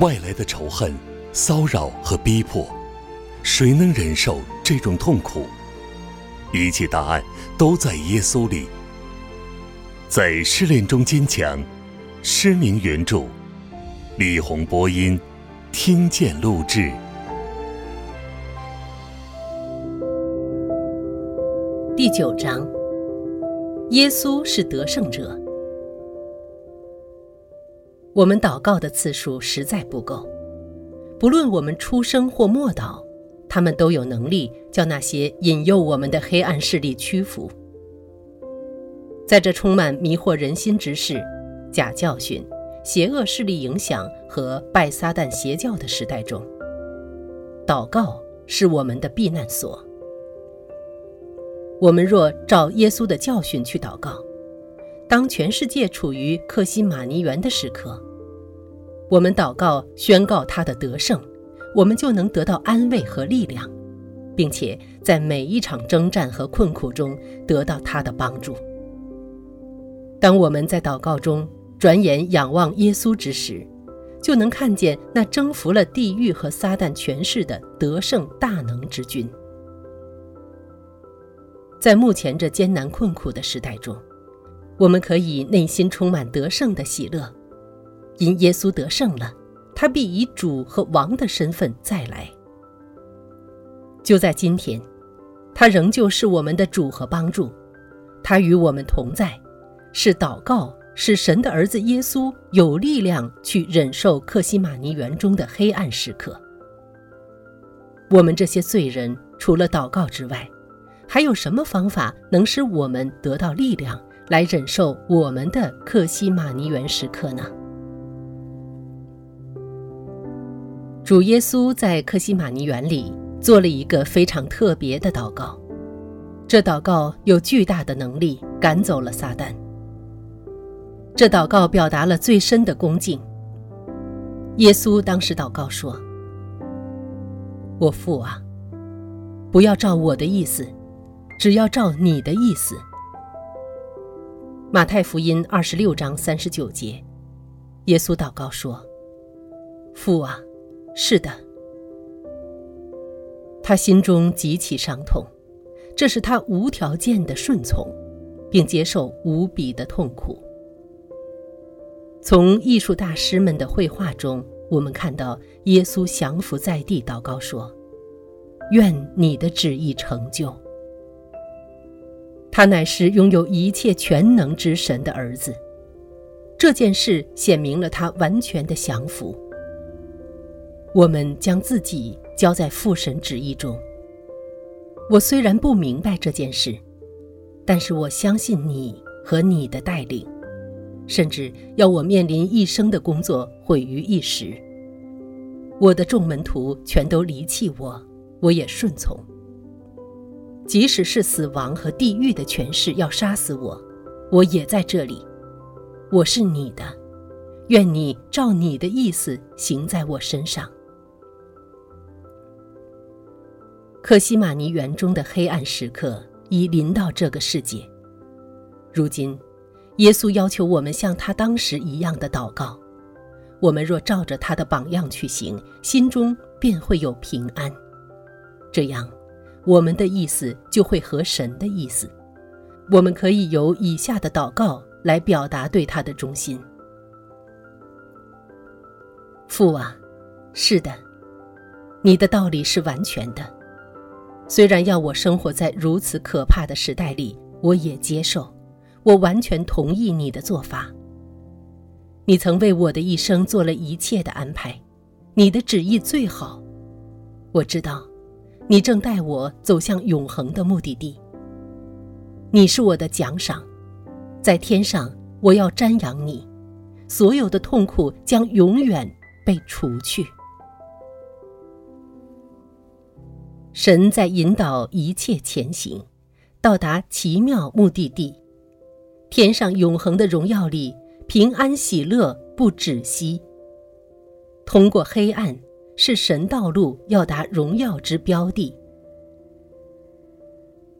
外来的仇恨、骚扰和逼迫，谁能忍受这种痛苦？一切答案都在耶稣里。在失恋中坚强，失明原著，李红播音，听见录制。第九章，耶稣是得胜者。我们祷告的次数实在不够，不论我们出生或默祷，他们都有能力叫那些引诱我们的黑暗势力屈服。在这充满迷惑人心之事、假教训、邪恶势力影响和拜撒旦邪教的时代中，祷告是我们的避难所。我们若照耶稣的教训去祷告，当全世界处于克西马尼园的时刻，我们祷告宣告他的得胜，我们就能得到安慰和力量，并且在每一场征战和困苦中得到他的帮助。当我们在祷告中转眼仰望耶稣之时，就能看见那征服了地狱和撒旦权势的得胜大能之君。在目前这艰难困苦的时代中，我们可以内心充满得胜的喜乐，因耶稣得胜了，他必以主和王的身份再来。就在今天，他仍旧是我们的主和帮助，他与我们同在，是祷告使神的儿子耶稣有力量去忍受克西马尼园中的黑暗时刻。我们这些罪人，除了祷告之外，还有什么方法能使我们得到力量，来忍受我们的克西马尼园时刻呢？主耶稣在克西马尼园里做了一个非常特别的祷告，这祷告有巨大的能力赶走了撒旦。这祷告表达了最深的恭敬。耶稣当时祷告说：“我父啊，不要照我的意思。”只要照你的意思。马太福音二十六章三十九节，耶稣祷告说：“父啊，是的。”他心中极其伤痛，这是他无条件的顺从，并接受无比的痛苦。从艺术大师们的绘画中，我们看到耶稣降服在地，祷告说：“愿你的旨意成就。”他乃是拥有一切全能之神的儿子，这件事显明了他完全的降服。我们将自己交在父神旨意中。我虽然不明白这件事，但是我相信你和你的带领，甚至要我面临一生的工作毁于一时。我的众门徒全都离弃我，我也顺从。即使是死亡和地狱的权势要杀死我，我也在这里。我是你的，愿你照你的意思行在我身上。克西玛尼园中的黑暗时刻已临到这个世界。如今，耶稣要求我们像他当时一样的祷告。我们若照着他的榜样去行，心中便会有平安。这样。我们的意思就会合神的意思，我们可以由以下的祷告来表达对他的忠心。父啊，是的，你的道理是完全的，虽然要我生活在如此可怕的时代里，我也接受，我完全同意你的做法。你曾为我的一生做了一切的安排，你的旨意最好，我知道。你正带我走向永恒的目的地。你是我的奖赏，在天上我要瞻仰你，所有的痛苦将永远被除去。神在引导一切前行，到达奇妙目的地，天上永恒的荣耀里，平安喜乐不止息。通过黑暗。是神道路要达荣耀之标的，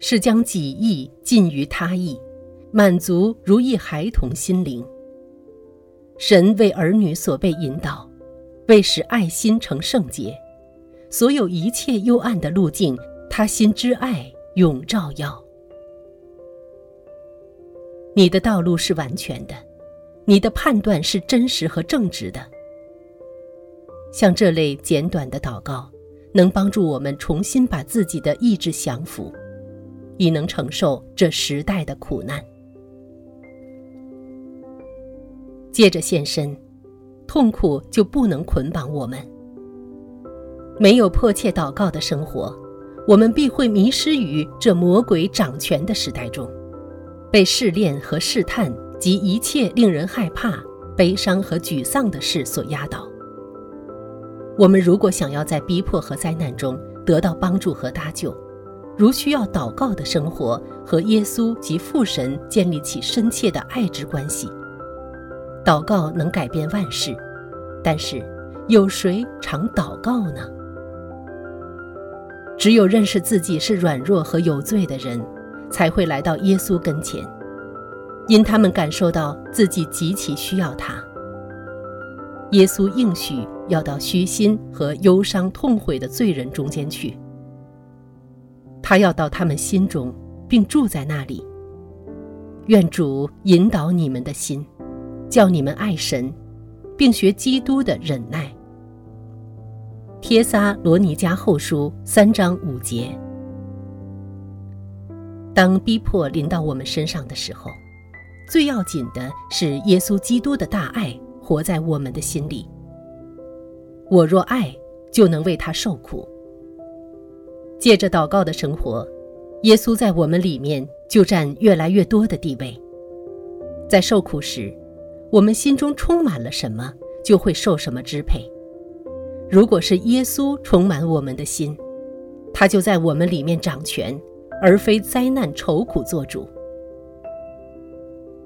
是将己意尽于他意，满足如意孩童心灵。神为儿女所被引导，为使爱心成圣洁，所有一切幽暗的路径，他心之爱永照耀。你的道路是完全的，你的判断是真实和正直的。像这类简短的祷告，能帮助我们重新把自己的意志降服，以能承受这时代的苦难。借着现身，痛苦就不能捆绑我们。没有迫切祷告的生活，我们必会迷失于这魔鬼掌权的时代中。被试炼和试探及一切令人害怕、悲伤和沮丧的事所压倒。我们如果想要在逼迫和灾难中得到帮助和搭救，如需要祷告的生活和耶稣及父神建立起深切的爱之关系。祷告能改变万事，但是有谁常祷告呢？只有认识自己是软弱和有罪的人。才会来到耶稣跟前，因他们感受到自己极其需要他。耶稣应许要到虚心和忧伤痛悔的罪人中间去，他要到他们心中，并住在那里。愿主引导你们的心，叫你们爱神，并学基督的忍耐。帖撒罗尼迦后书三章五节。当逼迫临到我们身上的时候，最要紧的是耶稣基督的大爱活在我们的心里。我若爱，就能为他受苦。借着祷告的生活，耶稣在我们里面就占越来越多的地位。在受苦时，我们心中充满了什么，就会受什么支配。如果是耶稣充满我们的心，他就在我们里面掌权。而非灾难愁苦做主。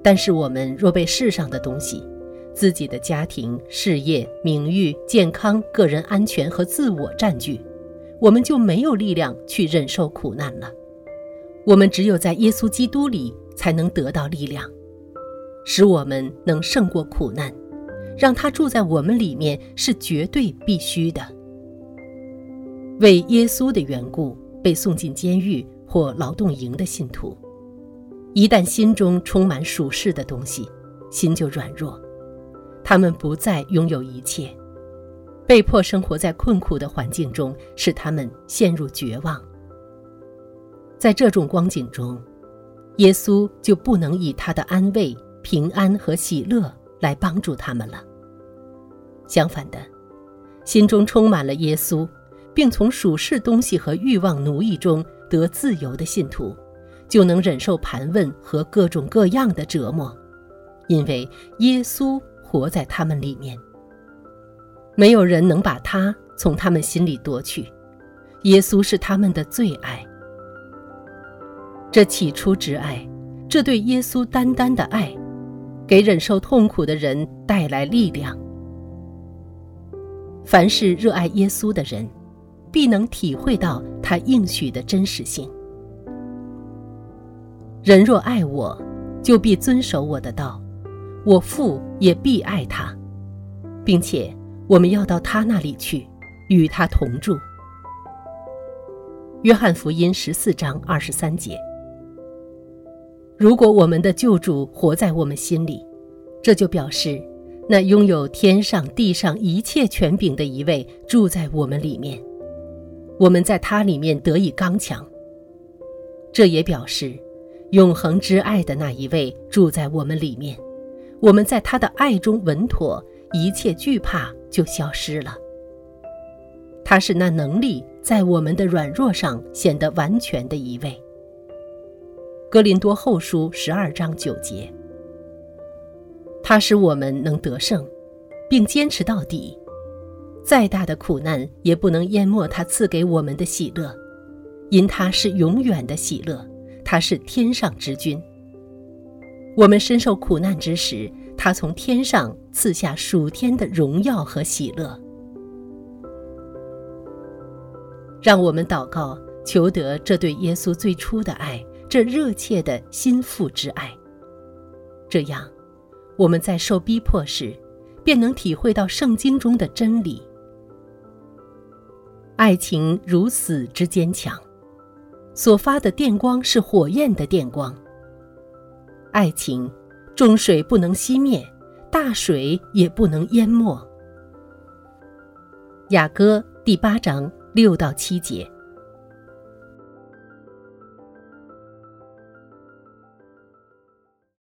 但是我们若被世上的东西、自己的家庭、事业、名誉、健康、个人安全和自我占据，我们就没有力量去忍受苦难了。我们只有在耶稣基督里才能得到力量，使我们能胜过苦难。让他住在我们里面是绝对必须的。为耶稣的缘故被送进监狱。或劳动营的信徒，一旦心中充满属世的东西，心就软弱，他们不再拥有一切，被迫生活在困苦的环境中，使他们陷入绝望。在这种光景中，耶稣就不能以他的安慰、平安和喜乐来帮助他们了。相反的，心中充满了耶稣，并从属世东西和欲望奴役中。得自由的信徒，就能忍受盘问和各种各样的折磨，因为耶稣活在他们里面。没有人能把他从他们心里夺去。耶稣是他们的最爱。这起初之爱，这对耶稣单单的爱，给忍受痛苦的人带来力量。凡是热爱耶稣的人。必能体会到他应许的真实性。人若爱我，就必遵守我的道，我父也必爱他，并且我们要到他那里去，与他同住。约翰福音十四章二十三节。如果我们的救主活在我们心里，这就表示那拥有天上地上一切权柄的一位住在我们里面。我们在他里面得以刚强。这也表示，永恒之爱的那一位住在我们里面，我们在他的爱中稳妥，一切惧怕就消失了。他是那能力在我们的软弱上显得完全的一位。格林多后书十二章九节，他使我们能得胜，并坚持到底。再大的苦难也不能淹没他赐给我们的喜乐，因他是永远的喜乐，他是天上之君。我们深受苦难之时，他从天上赐下属天的荣耀和喜乐。让我们祷告，求得这对耶稣最初的爱，这热切的心腹之爱。这样，我们在受逼迫时。便能体会到圣经中的真理。爱情如死之坚强，所发的电光是火焰的电光。爱情，重水不能熄灭，大水也不能淹没。雅歌第八章六到七节。